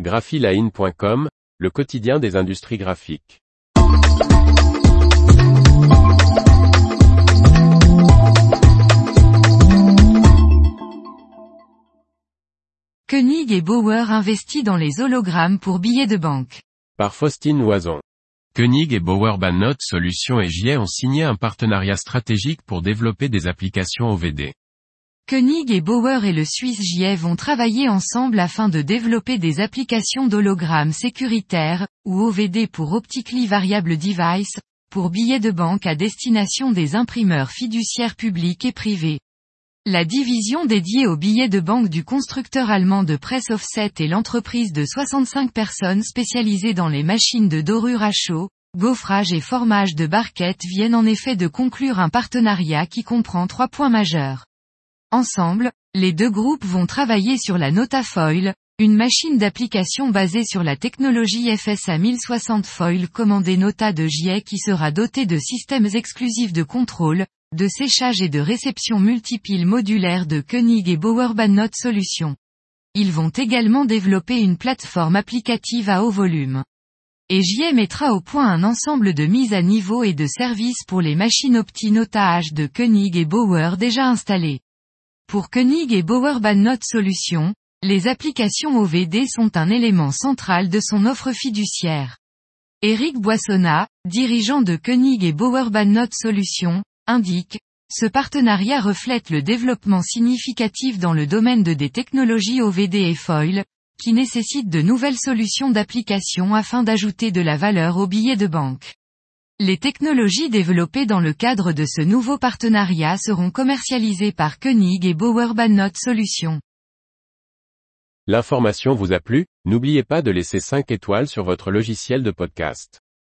graphiline.com, le quotidien des industries graphiques. Koenig et Bauer investit dans les hologrammes pour billets de banque. Par Faustine Loison. Koenig et Bauer Bannote Solutions et JA ont signé un partenariat stratégique pour développer des applications OVD. Koenig et Bauer et le Suisse JF vont travailler ensemble afin de développer des applications d'hologrammes sécuritaires, ou OVD pour Optically Variable Device, pour billets de banque à destination des imprimeurs fiduciaires publics et privés. La division dédiée aux billets de banque du constructeur allemand de presse offset et l'entreprise de 65 personnes spécialisées dans les machines de dorure à chaud, gaufrage et formage de barquettes viennent en effet de conclure un partenariat qui comprend trois points majeurs. Ensemble, les deux groupes vont travailler sur la Notafoil, une machine d'application basée sur la technologie FSA 1060 Foil commandée Nota de JA qui sera dotée de systèmes exclusifs de contrôle, de séchage et de réception multipiles modulaires de Koenig et Bauer Note Solutions. Ils vont également développer une plateforme applicative à haut volume. Et JA mettra au point un ensemble de mises à niveau et de services pour les machines Nota H de Koenig et Bauer déjà installées. Pour Koenig et Bauer Note Solutions, les applications OVD sont un élément central de son offre fiduciaire. Eric Boissonnat, dirigeant de Koenig et Bauer Note Solutions, indique, ce partenariat reflète le développement significatif dans le domaine de des technologies OVD et foil, qui nécessitent de nouvelles solutions d'application afin d'ajouter de la valeur aux billets de banque. Les technologies développées dans le cadre de ce nouveau partenariat seront commercialisées par Koenig et Bauer Note Solutions. L'information vous a plu, n'oubliez pas de laisser 5 étoiles sur votre logiciel de podcast.